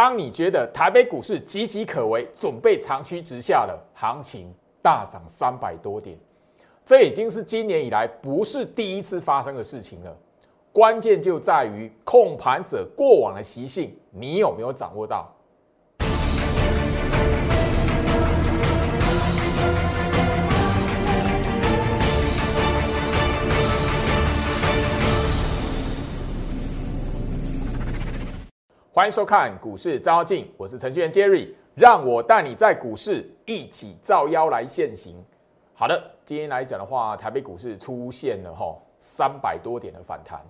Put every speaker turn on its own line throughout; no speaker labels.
当你觉得台北股市岌岌可危，准备长驱直下了，行情大涨三百多点，这已经是今年以来不是第一次发生的事情了。关键就在于控盘者过往的习性，你有没有掌握到？欢迎收看股市招镜，我是程序员 Jerry，让我带你在股市一起造妖来现行。好的，今天来讲的话，台北股市出现了哈三百多点的反弹。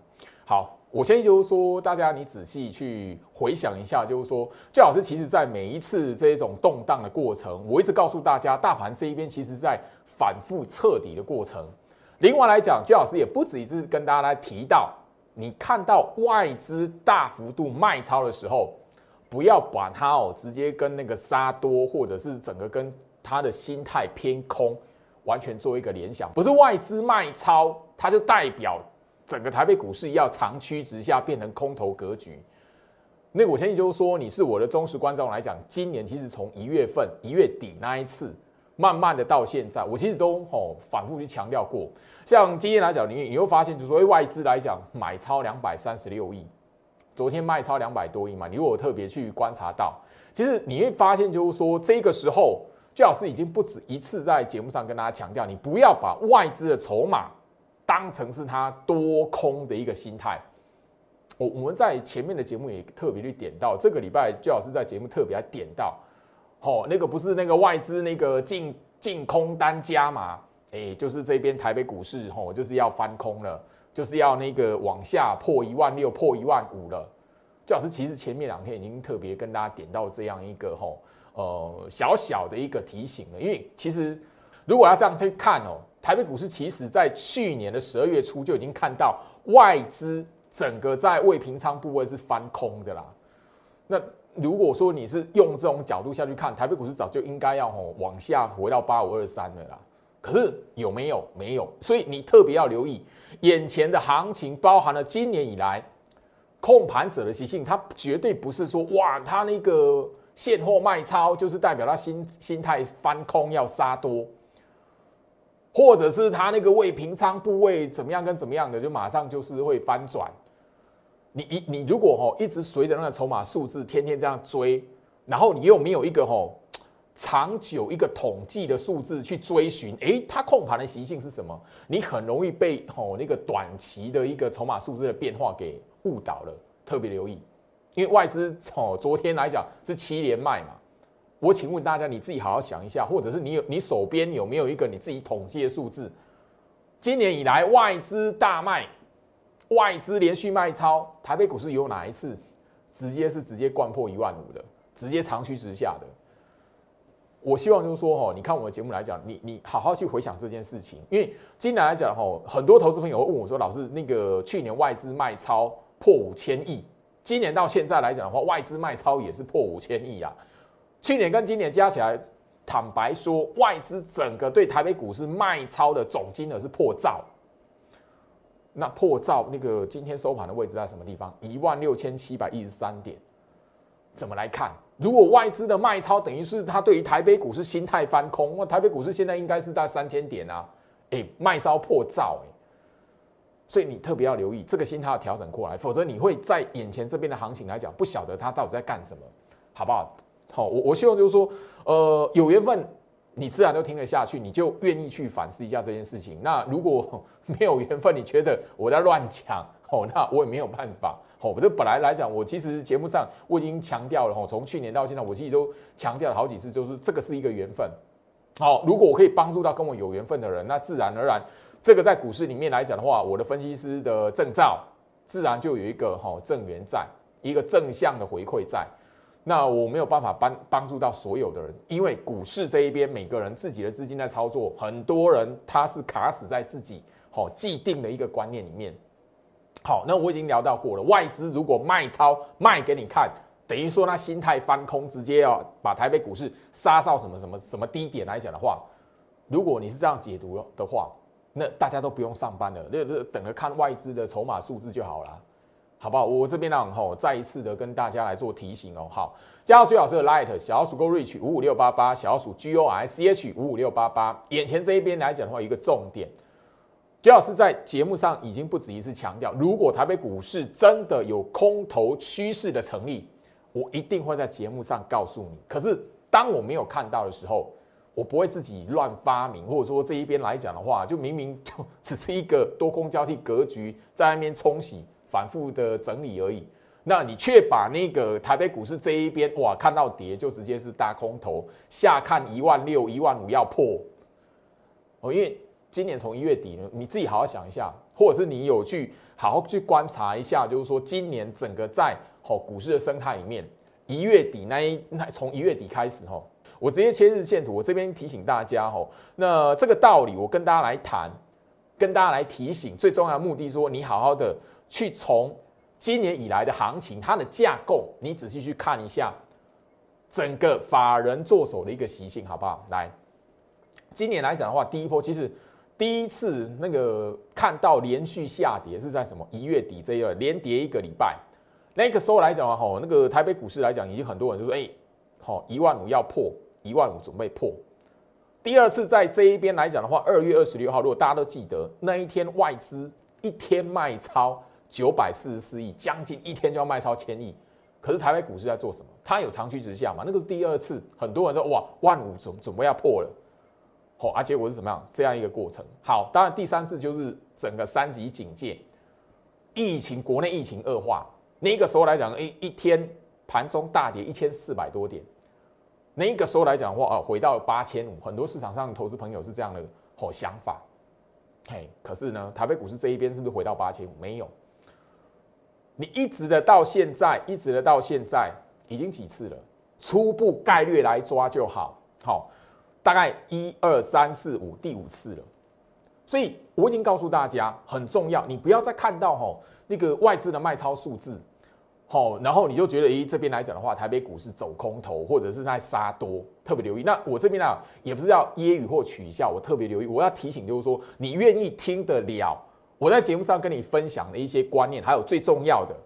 好，我先就是说，大家你仔细去回想一下，就是说，最老师其实在每一次这种动荡的过程，我一直告诉大家，大盘这一边其实在反复彻底的过程。另外来讲，最老师也不止一次跟大家来提到。你看到外资大幅度卖超的时候，不要把它哦直接跟那个杀多，或者是整个跟它的心态偏空完全做一个联想。不是外资卖超，它就代表整个台北股市要长驱直下，变成空头格局。那我相信就是说，你是我的忠实观众来讲，今年其实从一月份一月底那一次。慢慢的到现在，我其实都吼反复去强调过，像今天来讲，你你会发现，就是说外资来讲买超两百三十六亿，昨天卖超两百多亿嘛，你如果特别去观察到，其实你会发现，就是说这个时候，最好是已经不止一次在节目上跟大家强调，你不要把外资的筹码当成是它多空的一个心态。我我们在前面的节目也特别去点到，这个礼拜最好是在节目特别点到。哦，那个不是那个外资那个净净空单加嘛？哎，就是这边台北股市吼，就是要翻空了，就是要那个往下破一万六、破一万五了。最好是其实前面两天已经特别跟大家点到这样一个吼，呃，小小的一个提醒了。因为其实如果要这样去看哦，台北股市其实在去年的十二月初就已经看到外资整个在未平仓部位是翻空的啦。那如果说你是用这种角度下去看，台北股市早就应该要吼往下回到八五二三了啦。可是有没有？没有。所以你特别要留意眼前的行情，包含了今年以来控盘者的习性，它绝对不是说哇，它那个现货卖超就是代表他心心态翻空要杀多，或者是他那个未平仓部位怎么样跟怎么样的，就马上就是会翻转。你一你如果吼一直随着那个筹码数字天天这样追，然后你又没有一个吼长久一个统计的数字去追寻，诶，它控盘的习性是什么？你很容易被吼那个短期的一个筹码数字的变化给误导了。特别留意，因为外资吼昨天来讲是七连卖嘛。我请问大家，你自己好好想一下，或者是你有你手边有没有一个你自己统计的数字？今年以来外资大卖。外资连续卖超，台北股市有哪一次直接是直接灌破一万五的，直接长驱直下的？我希望就是说，哈，你看我的节目来讲，你你好好去回想这件事情，因为今年来讲，哈，很多投资朋友会问我说，老师，那个去年外资卖超破五千亿，今年到现在来讲的话，外资卖超也是破五千亿啊。去年跟今年加起来，坦白说，外资整个对台北股市卖超的总金额是破兆。那破兆那个今天收盘的位置在什么地方？一万六千七百一十三点。怎么来看？如果外资的卖超等于是他对于台北股市心态翻空，那台北股市现在应该是在三千点啊，哎，卖超破兆哎，所以你特别要留意这个心态要调整过来，否则你会在眼前这边的行情来讲，不晓得他到底在干什么，好不好？好，我我希望就是说，呃，有缘分。你自然都听得下去，你就愿意去反思一下这件事情。那如果 没有缘分，你觉得我在乱讲哦，那我也没有办法哦。这本来来讲，我其实节目上我已经强调了哦，从去年到现在，我其实都强调了好几次，就是这个是一个缘分。好，如果我可以帮助到跟我有缘分的人，那自然而然，这个在股市里面来讲的话，我的分析师的证照自然就有一个哈正缘在，一个正向的回馈在。那我没有办法帮帮助到所有的人，因为股市这一边每个人自己的资金在操作，很多人他是卡死在自己好既定的一个观念里面。好，那我已经聊到过了，外资如果卖超卖给你看，等于说他心态翻空，直接要把台北股市杀到什么什么什么低点来讲的话，如果你是这样解读的话，那大家都不用上班了，那那等着看外资的筹码数字就好了。好不好？我这边呢，吼，再一次的跟大家来做提醒哦。好，加入最老师的 Light 小鼠 Go Reach 五五六八八，小鼠 G O I C H 五五六八八。眼前这一边来讲的话，一个重点，最老师在节目上已经不止一次强调，如果台北股市真的有空头趋势的成立，我一定会在节目上告诉你。可是当我没有看到的时候，我不会自己乱发明，或者说这一边来讲的话，就明明就只是一个多空交替格局在那边冲洗。反复的整理而已，那你却把那个台北股市这一边哇看到跌就直接是大空头，下看一万六、一万五要破哦，因为今年从一月底呢，你自己好好想一下，或者是你有去好好去观察一下，就是说今年整个在哦股市的生态里面，一月底那一那从一月底开始哈，我直接切日线图，我这边提醒大家哈，那这个道理我跟大家来谈，跟大家来提醒，最重要的目的说你好好的。去从今年以来的行情，它的架构，你仔细去看一下整个法人做手的一个习性，好不好？来，今年来讲的话，第一波其实第一次那个看到连续下跌是在什么？一月底这一连跌一个礼拜，那个时候来讲的话，那个台北股市来讲，已经很多人就说，哎，好，一万五要破，一万五准备破。第二次在这一边来讲的话，二月二十六号，如果大家都记得那一天外资一天卖超。九百四十四亿，将近一天就要卖超千亿，可是台北股市在做什么？它有长驱直下嘛？那个是第二次，很多人说哇，万五准准备要破了，好啊，结果是怎么样？这样一个过程。好，当然第三次就是整个三级警戒，疫情国内疫情恶化，那个时候来讲，一一天盘中大跌一千四百多点，那个时候来讲的话啊，回到八千五，很多市场上投资朋友是这样的好想法，嘿，可是呢，台北股市这一边是不是回到八千五？没有。你一直的到现在，一直的到现在，已经几次了？初步概率来抓就好，好，大概一二三四五，第五次了。所以我已经告诉大家，很重要，你不要再看到吼那个外资的卖超数字，好，然后你就觉得，咦，这边来讲的话，台北股市走空头，或者是在杀多，特别留意。那我这边呢，也不是要揶揄或取笑，我特别留意，我要提醒，就是说，你愿意听得了。我在节目上跟你分享的一些观念，还有最重要的，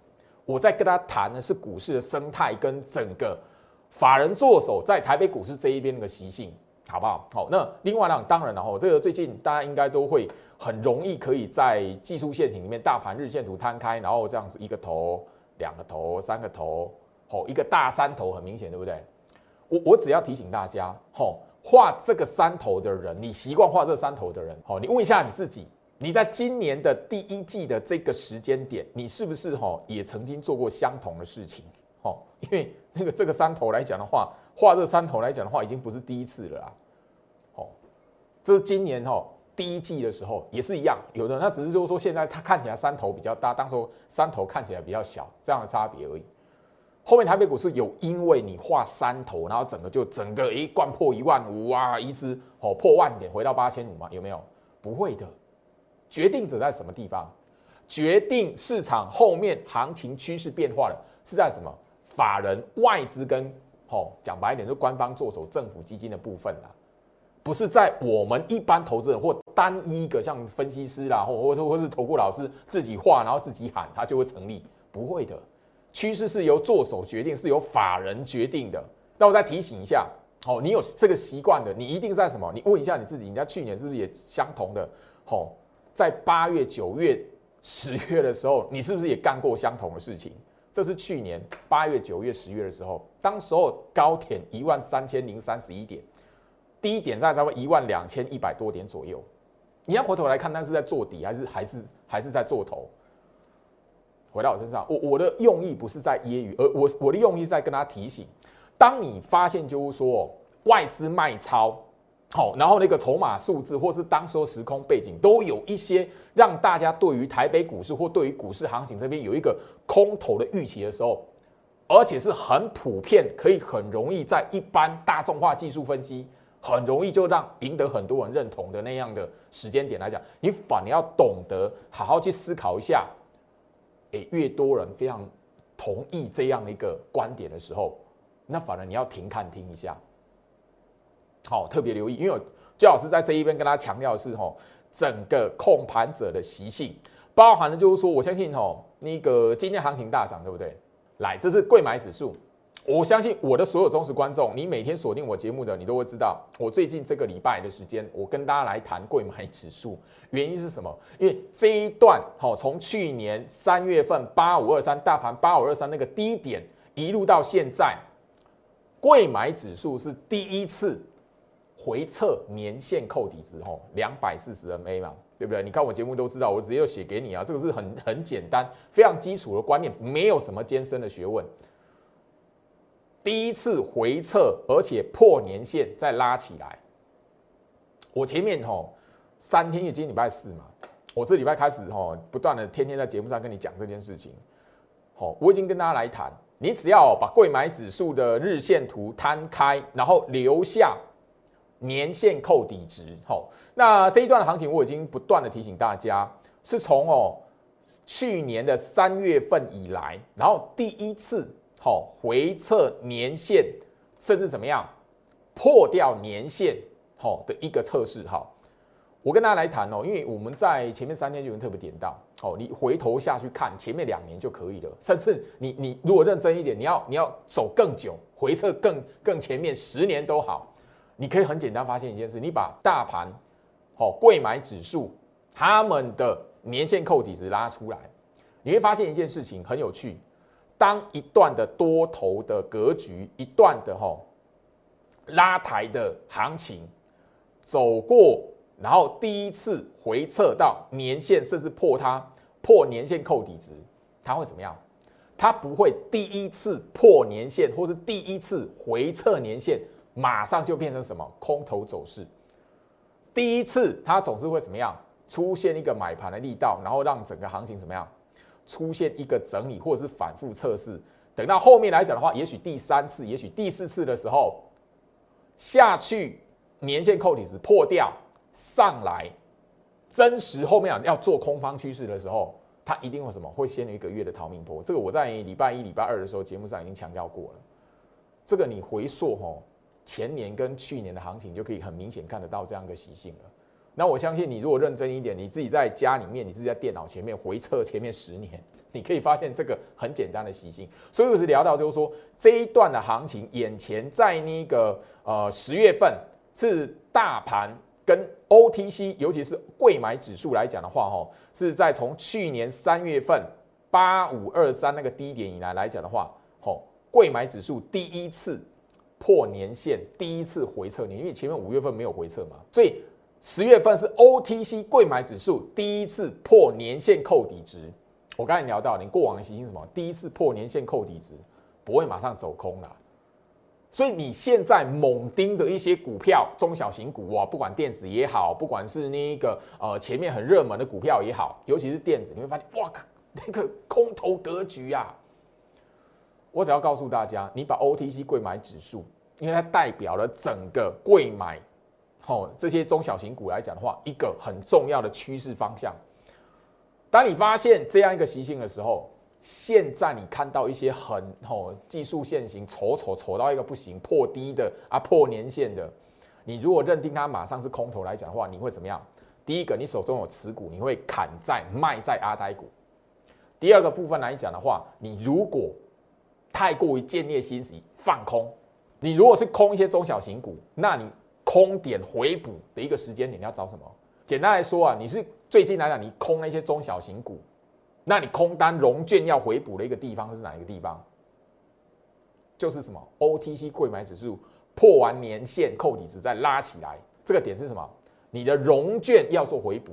我在跟他谈的是股市的生态跟整个法人做手在台北股市这一边的习性，好不好？好，那另外呢，当然了哈，这个最近大家应该都会很容易可以在技术线型里面，大盘日线图摊开，然后这样子一个头、两个头、三个头，好，一个大三头，很明显，对不对？我我只要提醒大家，吼，画这个三头的人，你习惯画这三头的人，好，你问一下你自己。你在今年的第一季的这个时间点，你是不是哈也曾经做过相同的事情？哦，因为那个这个山头来讲的话，画这山头来讲的话，已经不是第一次了啦。哦，这是今年哈第一季的时候也是一样，有的他只是就是说现在它看起来山头比较大，当时山头看起来比较小这样的差别而已。后面台北股市有因为你画山头，然后整个就整个一贯破一万五啊，一直哦破万点回到八千五吗？有没有？不会的。决定者在什么地方？决定市场后面行情趋势变化的是在什么？法人、外资跟吼讲白一点，就官方做手、政府基金的部分啦，不是在我们一般投资人或单一一个像分析师啦，或或或是投顾老师自己画，然后自己喊，它就会成立？不会的，趋势是由做手决定，是由法人决定的。那我再提醒一下，哦，你有这个习惯的，你一定在什么？你问一下你自己，人家去年是不是也相同的？吼。在八月、九月、十月的时候，你是不是也干过相同的事情？这是去年八月、九月、十月的时候，当时候高点一万三千零三十一点，低点在差不多一万两千一百多点左右。你要回头来看，那是在做底还是还是还是在做头？回到我身上，我我的用意不是在揶揄，而我我的用意在跟他提醒：当你发现就是说外资卖超。好，然后那个筹码数字，或是当时时空背景，都有一些让大家对于台北股市或对于股市行情这边有一个空头的预期的时候，而且是很普遍，可以很容易在一般大众化技术分析，很容易就让赢得很多人认同的那样的时间点来讲，你反而要懂得好好去思考一下，诶，越多人非常同意这样的一个观点的时候，那反而你要停看听一下。好，特别留意，因为最老师在这一边跟大家强调的是，吼，整个控盘者的习性，包含的就是说，我相信哦，那个今天行情大涨，对不对？来，这是贵买指数。我相信我的所有忠实观众，你每天锁定我节目的，你都会知道，我最近这个礼拜的时间，我跟大家来谈贵买指数，原因是什么？因为这一段好，从去年三月份八五二三大盘八五二三那个低点一路到现在，贵买指数是第一次回测年线扣底值，吼，两百四十 MA 嘛，对不对？你看我节目都知道，我直接就写给你啊，这个是很很简单、非常基础的观念，没有什么艰深的学问。第一次回撤，而且破年线再拉起来。我前面吼三天，今天礼拜四嘛，我这礼拜开始吼，不断的天天在节目上跟你讲这件事情。好，我已经跟大家来谈，你只要把贵买指数的日线图摊开，然后留下年线扣底值。好，那这一段的行情，我已经不断的提醒大家，是从哦去年的三月份以来，然后第一次。好，回测年线，甚至怎么样破掉年线，好的一个测试。好，我跟大家来谈哦，因为我们在前面三天就已经特别点到，哦，你回头下去看前面两年就可以了，甚至你你如果认真一点，你要你要走更久，回测更更前面十年都好，你可以很简单发现一件事，你把大盘好贵买指数他们的年线扣底值拉出来，你会发现一件事情很有趣。当一段的多头的格局，一段的哈拉抬的行情走过，然后第一次回撤到年线，甚至破它破年线扣底值，它会怎么样？它不会第一次破年线，或是第一次回撤年线，马上就变成什么空头走势。第一次它总是会怎么样？出现一个买盘的力道，然后让整个行情怎么样？出现一个整理或者是反复测试，等到后面来讲的话，也许第三次、也许第四次的时候下去，年线扣底值破掉上来，真实后面要做空方趋势的时候，它一定会什么？会先有一个月的逃命波。这个我在礼拜一、礼拜二的时候节目上已经强调过了。这个你回溯吼前年跟去年的行情，就可以很明显看得到这样一个习性了。那我相信你，如果认真一点，你自己在家里面，你自己在电脑前面回测前面十年，你可以发现这个很简单的习性。所以我是聊到，就是说这一段的行情，眼前在那个呃十月份是大盘跟 OTC，尤其是贵买指数来讲的话，哈，是在从去年三月份八五二三那个低点以来来讲的话，吼，贵买指数第一次破年线，第一次回撤年，因为前面五月份没有回撤嘛，所以。十月份是 OTC 贵买指数第一次破年线扣底值。我刚才聊到，你过往的行星什么？第一次破年线扣底值，不会马上走空了。所以你现在猛盯的一些股票，中小型股啊，不管电子也好，不管是那个呃前面很热门的股票也好，尤其是电子，你会发现，哇，那个空头格局啊！我只要告诉大家，你把 OTC 贵买指数，因为它代表了整个贵买。好，这些中小型股来讲的话，一个很重要的趋势方向。当你发现这样一个习性的时候，现在你看到一些很吼技术线型丑丑丑到一个不行，破低的啊，破年线的，你如果认定它马上是空头来讲的话，你会怎么样？第一个，你手中有持股，你会砍在卖在阿呆股。第二个部分来讲的话，你如果太过于见猎心喜放空，你如果是空一些中小型股，那你。空点回补的一个时间点，你要找什么？简单来说啊，你是最近来讲，你空那些中小型股，那你空单融券要回补的一个地方是哪一个地方？就是什么？OTC 贵买指数破完年线，扣底值再拉起来，这个点是什么？你的融券要做回补，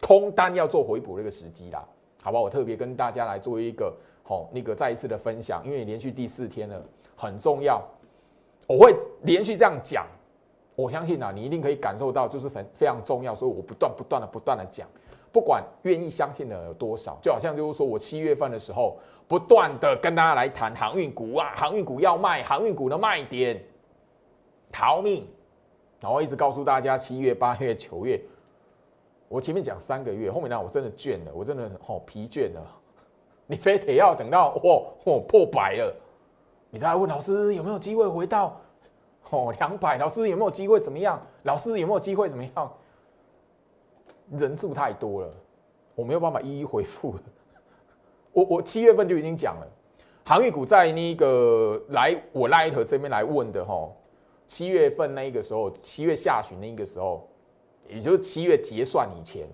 空单要做回补的一个时机啦，好吧？我特别跟大家来做一个好那个再一次的分享，因为连续第四天了，很重要，我会连续这样讲。我相信啊，你一定可以感受到，就是很非常重要，所以我不断不断的不断的讲，不管愿意相信的有多少，就好像就是说我七月份的时候，不断的跟大家来谈航运股啊，航运股要卖，航运股的卖点，逃命，然后一直告诉大家七月、八月、九月，我前面讲三个月，后面呢我真的倦了，我真的好疲倦了，你非得要等到嚯嚯 破百了，你再问老师有没有机会回到？哦，两百，老师有没有机会？怎么样？老师有没有机会？怎么样？人数太多了，我没有办法一一回复。我我七月份就已经讲了，航运股在那个来我 Light 这边来问的哈，七月份那个时候，七月下旬那个时候，也就是七月结算以前，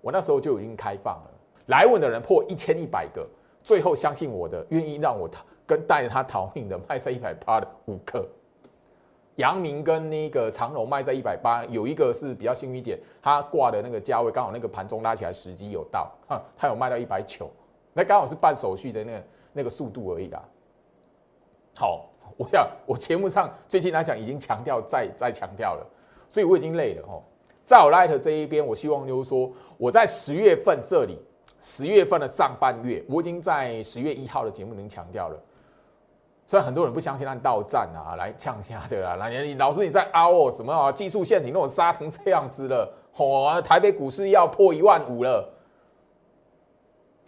我那时候就已经开放了，来问的人破一千一百个，最后相信我的，愿意让我跟带着他逃命的卖在一百八的五个。杨明跟那个长荣卖在一百八，有一个是比较幸运一点，他挂的那个价位刚好那个盘中拉起来时机有到，哈，它有卖到一百九，那刚好是办手续的那个那个速度而已啦。好，我想我节目上最近来讲已经强调再再强调了，所以我已经累了哦。在我 Light 这一边，我希望就是说我在十月份这里，十月份的上半月，我已经在十月一号的节目能强调了。虽然很多人不相信，按到站啊来呛下的啦，那你老师你在凹哦什么啊？技术陷阱那种杀成这样子了，哦，台北股市要破一万五了。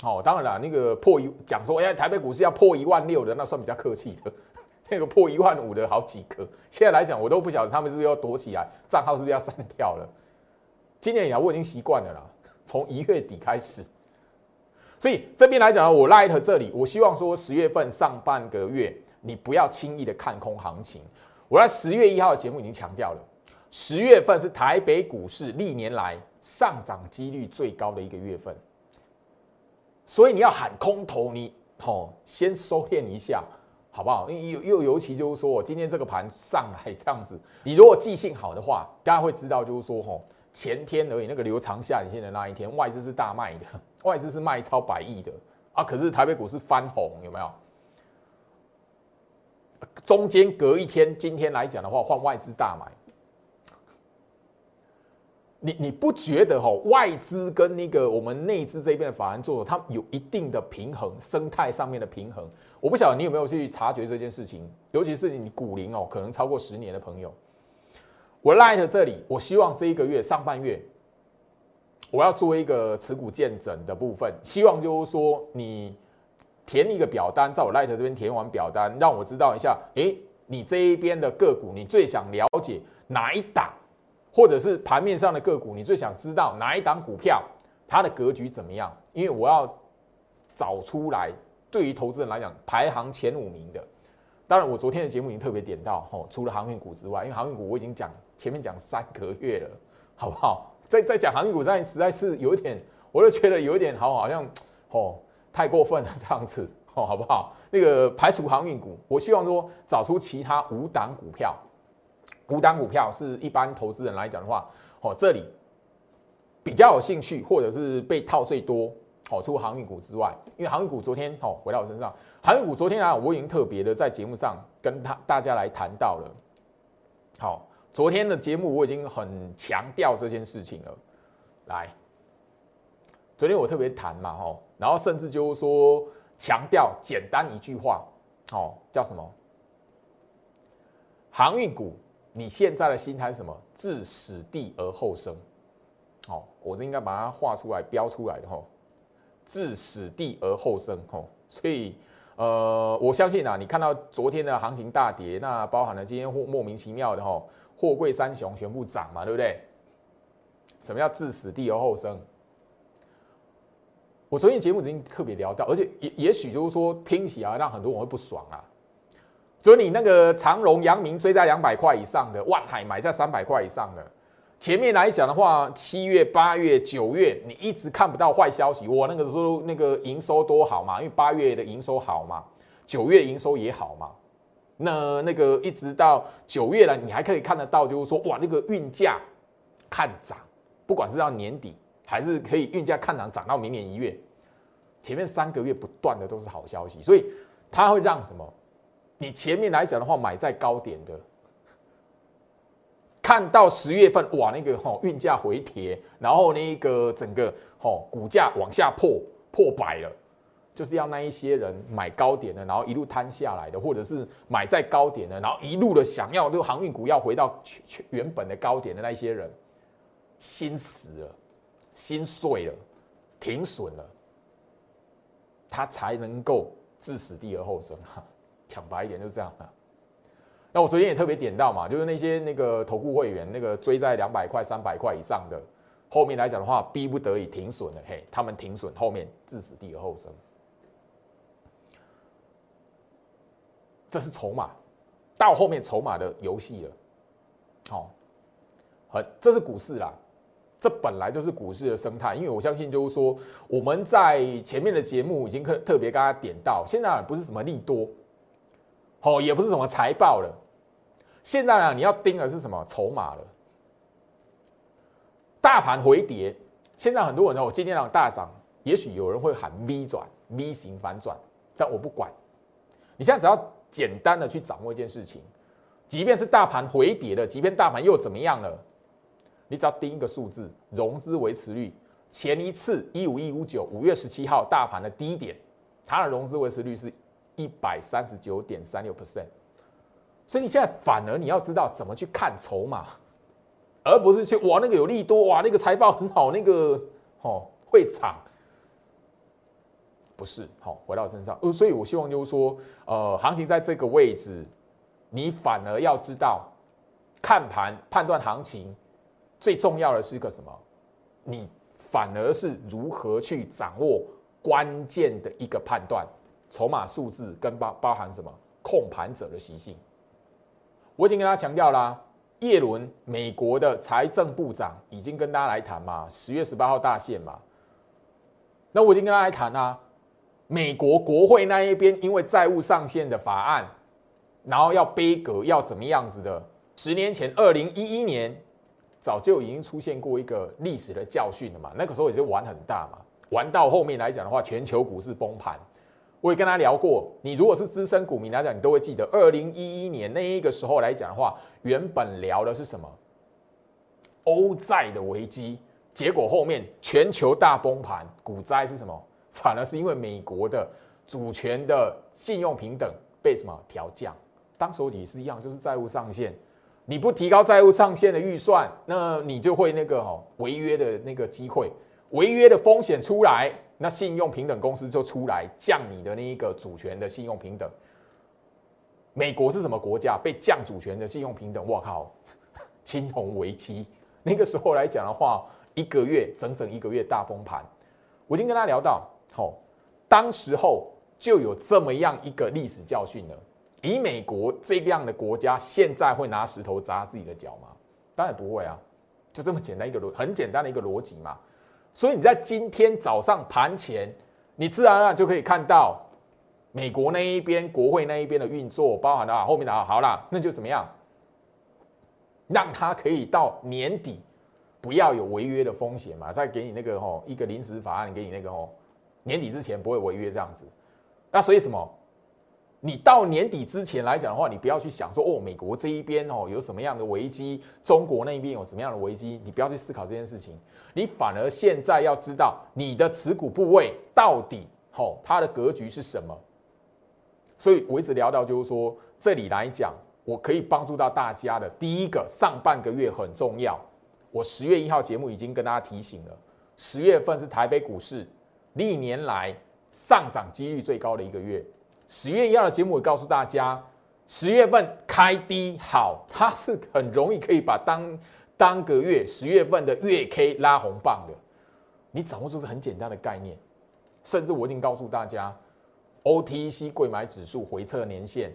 哦，当然了，那个破一讲说，哎，台北股市要破一万六的，那算比较客气的。那个破一万五的好几个，现在来讲我都不晓得他们是不是要躲起来，账号是不是要删掉了？今年以来我已经习惯了啦，从一月底开始。所以这边来讲呢，我 light 这里，我希望说十月份上半个月。你不要轻易的看空行情。我在十月一号的节目已经强调了，十月份是台北股市历年来上涨几率最高的一个月份，所以你要喊空头，你哦先收敛一下，好不好？又又尤其就是说，今天这个盘上来这样子，你如果记性好的话，大家会知道就是说，吼前天而已，那个留长下影线的那一天，外资是大卖的，外资是卖超百亿的啊，可是台北股市翻红，有没有？中间隔一天，今天来讲的话，换外资大买，你你不觉得吼？外资跟那个我们内资这边的法人做，它有一定的平衡，生态上面的平衡。我不晓得你有没有去察觉这件事情，尤其是你股龄哦，可能超过十年的朋友。我 Light 这里，我希望这一个月上半月，我要做一个持股见证的部分，希望就是说你。填一个表单，在我 Light 这边填完表单，让我知道一下，诶，你这一边的个股，你最想了解哪一档，或者是盘面上的个股，你最想知道哪一档股票它的格局怎么样？因为我要找出来，对于投资人来讲，排行前五名的。当然，我昨天的节目已经特别点到，吼，除了航运股之外，因为航运股我已经讲前面讲三个月了，好不好？在在讲航运股上，实在是有一点，我就觉得有一点好，好像，吼。太过分了，这样子哦，好不好？那个排除航运股，我希望说找出其他五档股票，五档股票是一般投资人来讲的话，哦，这里比较有兴趣，或者是被套最多，哦，除航运股之外，因为航运股昨天哦回到我身上，航运股昨天啊，我已经特别的在节目上跟他大家来谈到了，好，昨天的节目我已经很强调这件事情了，来。昨天我特别谈嘛，吼，然后甚至就是说强调简单一句话，哦，叫什么？航运股，你现在的心态是什么？置死地而后生，哦，我这应该把它画出来标出来的吼，置死地而后生，吼，所以呃，我相信啊，你看到昨天的行情大跌，那包含了今天或莫名其妙的吼，货柜三雄全部涨嘛，对不对？什么叫置死地而后生？我昨天节目已经特别聊到，而且也也许就是说听起来让很多人会不爽啊。所以你那个长荣、阳明追在两百块以上的，万海买在三百块以上的，前面来讲的话，七月、八月、九月你一直看不到坏消息。我那个时候那个营收多好嘛，因为八月的营收好嘛，九月营收也好嘛。那那个一直到九月了，你还可以看得到，就是说哇，那个运价看涨，不管是到年底。还是可以运价看涨，涨到明年一月。前面三个月不断的都是好消息，所以它会让什么？你前面来讲的话，买在高点的，看到十月份哇，那个吼运价回帖，然后那个整个吼股价往下破破百了，就是要那一些人买高点的，然后一路摊下来的，或者是买在高点的，然后一路的想要这个航运股要回到原本的高点的那些人，心死了。心碎了，停损了，他才能够置死地而后生哈。讲白一点就是这样啊。那我昨天也特别点到嘛，就是那些那个投顾会员那个追在两百块、三百块以上的，后面来讲的话，逼不得已停损了，嘿，他们停损，后面自死地而后生，这是筹码，到后面筹码的游戏了，好，很，这是股市啦，这本来就是股市的生态，因为我相信就是说，我们在前面的节目已经特特别跟大家点到，现在不是什么利多，哦，也不是什么财报了，现在呢，你要盯的是什么？筹码了。大盘回跌，现在很多人呢，我今天让大涨，也许有人会喊 V 转 V 型反转，但我不管。你现在只要简单的去掌握一件事情，即便是大盘回跌了，即便大盘又怎么样了，你只要盯一个数字，融资维持率，前一次一五一五九五月十七号大盘的低点，它的融资维持率是一百三十九点三六 percent，所以你现在反而你要知道怎么去看筹码。而不是去哇那个有利多哇那个财报很好那个哦会涨，不是好回到身上呃所以我希望就是说呃行情在这个位置，你反而要知道看盘判断行情最重要的是一个什么？你反而是如何去掌握关键的一个判断筹码数字跟包包含什么控盘者的习性？我已经跟他强调啦。叶伦，美国的财政部长已经跟大家来谈嘛，十月十八号大限嘛。那我已经跟大家来谈啊，美国国会那一边因为债务上限的法案，然后要背格要怎么样子的？十年前，二零一一年，早就已经出现过一个历史的教训了嘛。那个时候也是玩很大嘛，玩到后面来讲的话，全球股市崩盘。我也跟他聊过，你如果是资深股民来讲，你都会记得，二零一一年那一个时候来讲的话，原本聊的是什么？欧债的危机，结果后面全球大崩盘，股灾是什么？反而是因为美国的主权的信用平等被什么调降？当时也是一样，就是债务上限，你不提高债务上限的预算，那你就会那个哦违约的那个机会，违约的风险出来。那信用平等公司就出来降你的那一个主权的信用平等。美国是什么国家被降主权的信用平等？我靠，金融危机那个时候来讲的话，一个月整整一个月大崩盘。我已经跟他聊到，好，当时候就有这么样一个历史教训了。以美国这样的国家，现在会拿石头砸自己的脚吗？当然不会啊，就这么简单一个逻，很简单的一个逻辑嘛。所以你在今天早上盘前，你自然而然就可以看到美国那一边国会那一边的运作，包含了啊后面的啊，好啦，那就怎么样，让他可以到年底不要有违约的风险嘛，再给你那个吼一个临时法案，给你那个吼年底之前不会违约这样子。那所以什么？你到年底之前来讲的话，你不要去想说哦，美国这一边哦有什么样的危机，中国那一边有什么样的危机，你不要去思考这件事情。你反而现在要知道你的持股部位到底吼它的格局是什么。所以我一直聊到就是说，这里来讲，我可以帮助到大家的第一个上半个月很重要。我十月一号节目已经跟大家提醒了，十月份是台北股市历年来上涨几率最高的一个月。十月一号的节目，我告诉大家，十月份开低好，它是很容易可以把当当个月十月份的月 K 拉红棒的。你掌握住是很简单的概念，甚至我已经告诉大家，OTC 贵买指数回测年限，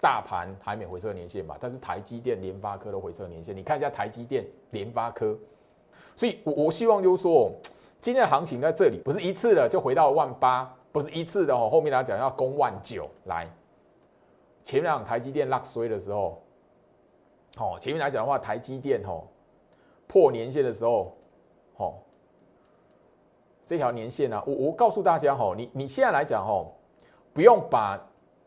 大盘还没回测年限吧？但是台积电、联发科都回测年限，你看一下台积电、联发科。所以，我我希望就是说，今天的行情在这里不是一次的就回到万八。不是一次的哦，后面来讲要攻万九来。前面讲台积电落衰的时候，哦，前面来讲的话，台积电哦破年线的时候，哦，这条年线呢，我我告诉大家哈，你你现在来讲哦，不用把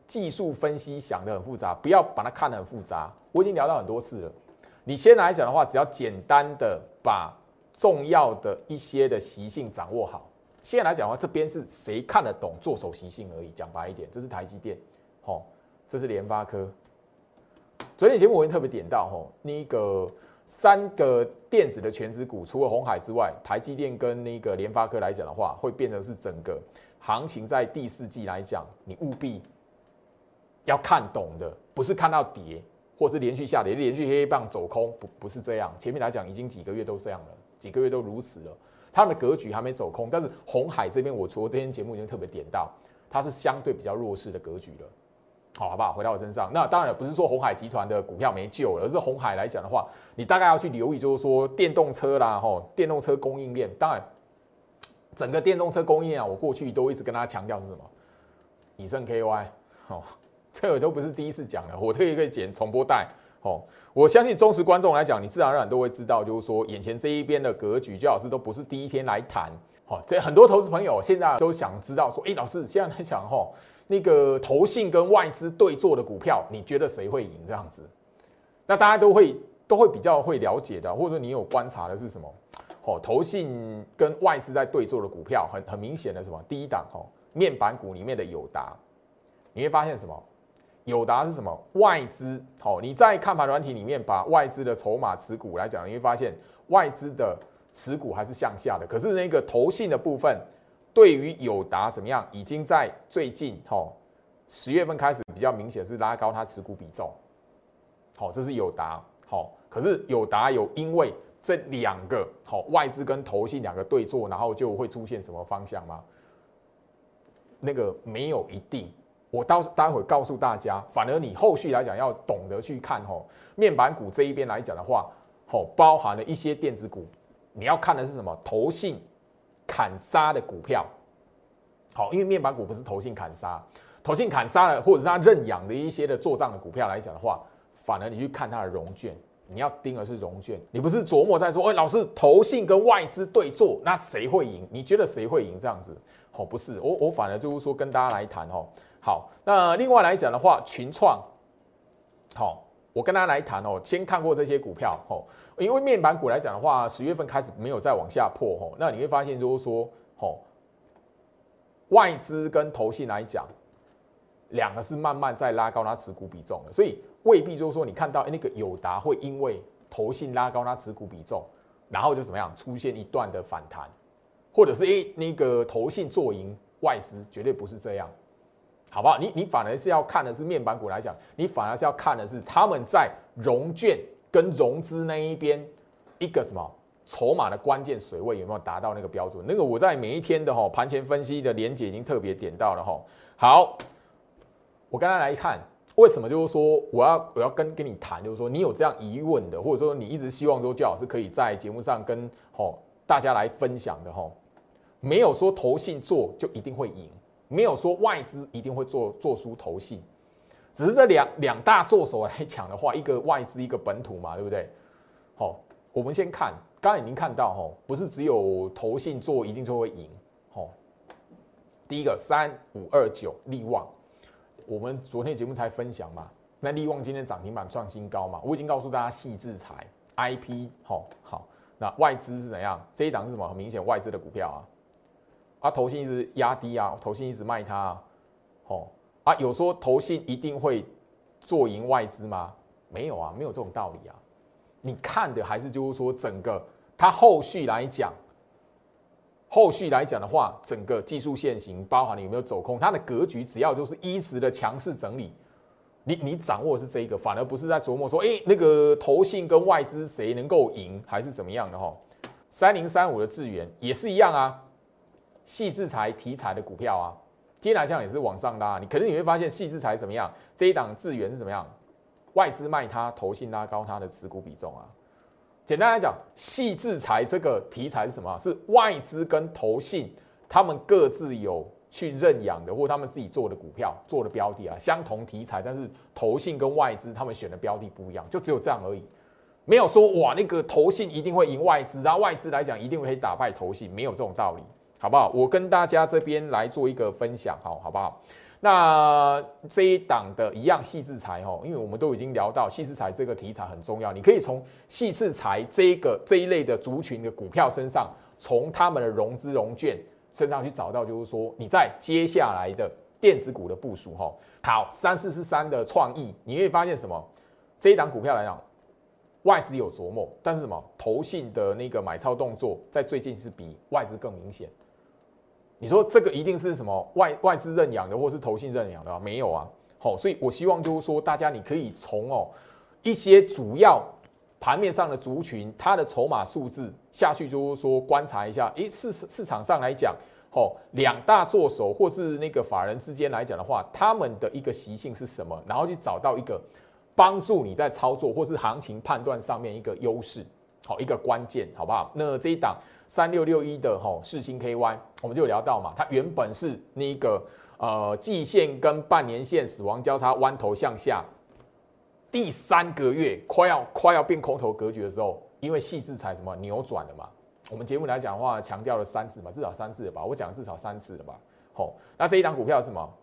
技术分析想得很复杂，不要把它看得很复杂。我已经聊到很多次了，你先来讲的话，只要简单的把重要的一些的习性掌握好。现在来讲的话，这边是谁看得懂做手习性而已。讲白一点，这是台积电，吼，这是联发科。昨天节目我已经特别点到，吼，那个三个电子的全资股，除了红海之外，台积电跟那个联发科来讲的话，会变成是整个行情在第四季来讲，你务必要看懂的，不是看到跌，或是连续下跌、连续黑棒走空，不不是这样。前面来讲已经几个月都这样了。几个月都如此了，他们的格局还没走空。但是红海这边，我昨天节目已经特别点到，它是相对比较弱势的格局了。好，好不好？回到我身上，那当然不是说红海集团的股票没救了，而是红海来讲的话，你大概要去留意，就是说电动车啦，吼，电动车供应链，当然整个电动车供应链啊，我过去都一直跟大家强调是什么？以盛 KY，哦，这个都不是第一次讲了，我特意可以剪重播带，哦，我相信忠实观众来讲，你自然而然都会知道，就是说眼前这一边的格局，最老师都不是第一天来谈，好，这很多投资朋友现在都想知道说，哎，老师现在来讲，吼。那个投信跟外资对做的股票，你觉得谁会赢？这样子，那大家都会都会比较会了解的，或者说你有观察的是什么？哦，投信跟外资在对做的股票，很很明显的什么？第一档哦，面板股里面的友达，你会发现什么？友达是什么？外资哦，你在看盘软体里面把外资的筹码持股来讲，你会发现外资的持股还是向下的，可是那个投信的部分。对于友达怎么样？已经在最近哈十月份开始比较明显是拉高它持股比重，好，这是友达好。可是友达有因为这两个好外资跟投信两个对坐，然后就会出现什么方向吗？那个没有一定。我到待会告诉大家，反而你后续来讲要懂得去看吼面板股这一边来讲的话，吼包含了一些电子股，你要看的是什么？投信。砍杀的股票，好，因为面板股不是投信砍杀，投信砍杀了，或者是他认养的一些的做账的股票来讲的话，反而你去看它的融券，你要盯的是融券，你不是琢磨在说，哎，老师，投信跟外资对坐，那谁会赢？你觉得谁会赢？这样子，哦，不是，我我反而就是说跟大家来谈吼，好，那另外来讲的话，群创，好。我跟大家来谈哦，先看过这些股票吼，因为面板股来讲的话，十月份开始没有再往下破吼，那你会发现就是说吼，外资跟投信来讲，两个是慢慢在拉高它持股比重的，所以未必就是说你看到那个友达会因为投信拉高它持股比重，然后就怎么样出现一段的反弹，或者是诶那个投信做赢外资，绝对不是这样。好不好？你你反而是要看的是面板股来讲，你反而是要看的是他们在融券跟融资那一边一个什么筹码的关键水位有没有达到那个标准？那个我在每一天的哈盘前分析的连接已经特别点到了哈。好，我刚才来看，为什么就是说我要我要跟跟你谈，就是说你有这样疑问的，或者说你一直希望说最好是可以在节目上跟吼大家来分享的哈，没有说投信做就一定会赢。没有说外资一定会做做出投信，只是这两两大作手来讲的话，一个外资，一个本土嘛，对不对？好，我们先看，刚刚已经看到哈，不是只有投信做一定就会赢。好，第一个三五二九利旺，我们昨天节目才分享嘛，那利旺今天涨停板创新高嘛，我已经告诉大家细制裁 IP，好好，那外资是怎样？这一档是什么？很明显外资的股票啊。啊，投信一直压低啊，投信一直卖它，哦，啊，有说投信一定会做赢外资吗？没有啊，没有这种道理啊。你看的还是就是说整个它后续来讲，后续来讲的话，整个技术线型包含你有没有走空，它的格局只要就是一直的强势整理，你你掌握是这一个，反而不是在琢磨说，哎，那个投信跟外资谁能够赢还是怎么样的哈。三零三五的智源也是一样啊。细制裁题材的股票啊，今天来讲也是往上拉。你可能你会发现细制裁怎么样？这一档智源是怎么样？外资卖它，投信拉高它的持股比重啊。简单来讲，细制裁这个题材是什么？是外资跟投信他们各自有去认养的，或他们自己做的股票做的标的啊，相同题材，但是投信跟外资他们选的标的不一样，就只有这样而已。没有说哇，那个投信一定会赢外资，然后外资来讲一定会打败投信，没有这种道理。好不好？我跟大家这边来做一个分享，好好不好？那这一档的一样细制裁哦，因为我们都已经聊到细制裁这个题材很重要，你可以从细制裁这个这一类的族群的股票身上，从他们的融资融券身上去找到，就是说你在接下来的电子股的部署哈。好，三四四三的创意，你会发现什么？这一档股票来讲，外资有琢磨，但是什么？投信的那个买超动作在最近是比外资更明显。你说这个一定是什么外外资认养的，或是投信认养的没有啊，好，所以我希望就是说，大家你可以从哦一些主要盘面上的族群，它的筹码数字下去就是说观察一下，诶，市市场上来讲，吼，两大作手或是那个法人之间来讲的话，他们的一个习性是什么，然后去找到一个帮助你在操作或是行情判断上面一个优势，好一个关键，好不好？那这一档三六六一的吼世星 KY，我们就聊到嘛，它原本是那个呃季线跟半年线死亡交叉弯头向下。第三个月快要快要变空头格局的时候，因为细制才什么扭转了嘛？我们节目来讲的话，强调了三次嘛，至少三次了吧？我讲至少三次了吧？好，那这一档股票是什么？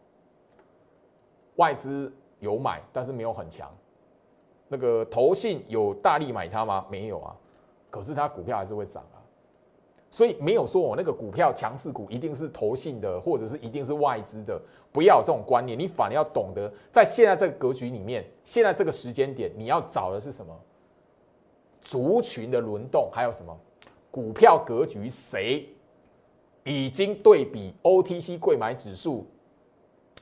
外资有买，但是没有很强。那个投信有大力买它吗？没有啊。可是它股票还是会涨。所以没有说我那个股票强势股一定是投信的，或者是一定是外资的，不要这种观念。你反而要懂得，在现在这个格局里面，现在这个时间点，你要找的是什么？族群的轮动，还有什么股票格局？谁已经对比 OTC 贵买指数，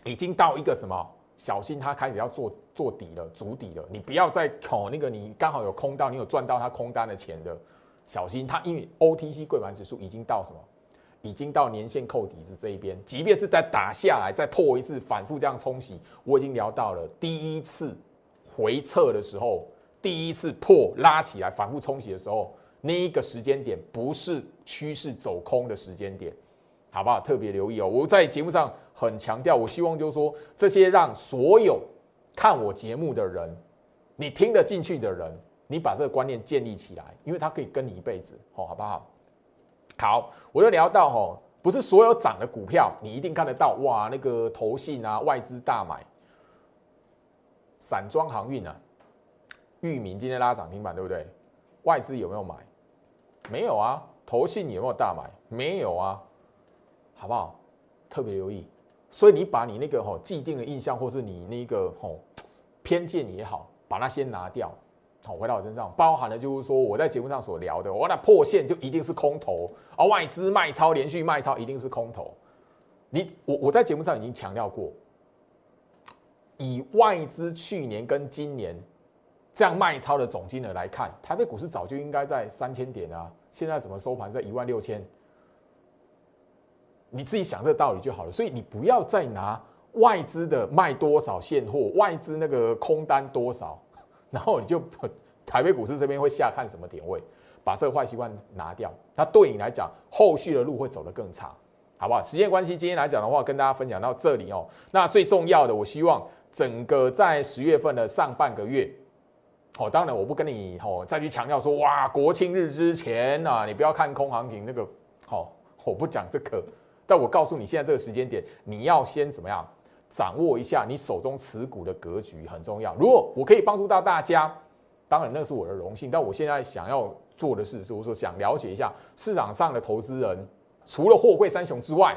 已经到一个什么？小心它开始要做做底了，足底了。你不要再考那个，你刚好有空到，你有赚到它空单的钱的。小心，它因为 OTC 贵盘指数已经到什么？已经到年线扣底子这一边，即便是在打下来再破一次，反复这样冲洗，我已经聊到了第一次回撤的时候，第一次破拉起来反复冲洗的时候，那一个时间点不是趋势走空的时间点，好不好？特别留意哦。我在节目上很强调，我希望就是说，这些让所有看我节目的人，你听得进去的人。你把这个观念建立起来，因为它可以跟你一辈子，哦，好不好？好，我又聊到，吼，不是所有涨的股票，你一定看得到，哇，那个投信啊，外资大买，散装航运啊，裕民今天拉涨停板，对不对？外资有没有买？没有啊。投信有没有大买？没有啊，好不好？特别留意，所以你把你那个吼既定的印象，或是你那个吼偏见也好，把它先拿掉。好，回到我身上，包含了就是说我在节目上所聊的，我那破线就一定是空头，而外资卖超连续卖超一定是空头。你我我在节目上已经强调过，以外资去年跟今年这样卖超的总金额来看，台北股市早就应该在三千点啊，现在怎么收盘在一万六千？你自己想这个道理就好了。所以你不要再拿外资的卖多少现货，外资那个空单多少。然后你就台北股市这边会下看什么点位，把这个坏习惯拿掉，那对你来讲后续的路会走得更长，好不好？时间关系，今天来讲的话，跟大家分享到这里哦。那最重要的，我希望整个在十月份的上半个月，哦，当然我不跟你哦再去强调说哇，国庆日之前啊，你不要看空行情那个，好，我不讲这个，但我告诉你，现在这个时间点，你要先怎么样？掌握一下你手中持股的格局很重要。如果我可以帮助到大家，当然那是我的荣幸。但我现在想要做的事是，说想了解一下市场上的投资人，除了货柜三雄之外，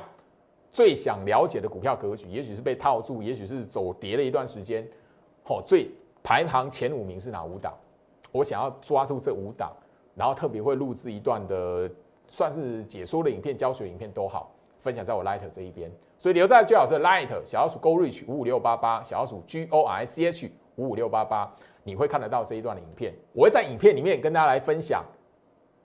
最想了解的股票格局，也许是被套住，也许是走跌了一段时间。好，最排行前五名是哪五档？我想要抓住这五档，然后特别会录制一段的，算是解说的影片、教学影片都好，分享在我 Light 这一边。所以留在最好是 Light 小老鼠 Go Reach 五五六八八小老鼠 G O R C H 五五六八八，你会看得到这一段的影片。我会在影片里面跟大家来分享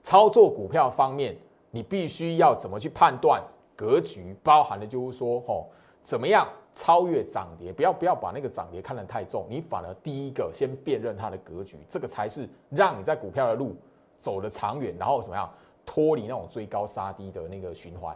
操作股票方面，你必须要怎么去判断格局，包含的就是说，吼，怎么样超越涨跌，不要不要把那个涨跌看得太重，你反而第一个先辨认它的格局，这个才是让你在股票的路走得长远，然后怎么样脱离那种追高杀低的那个循环。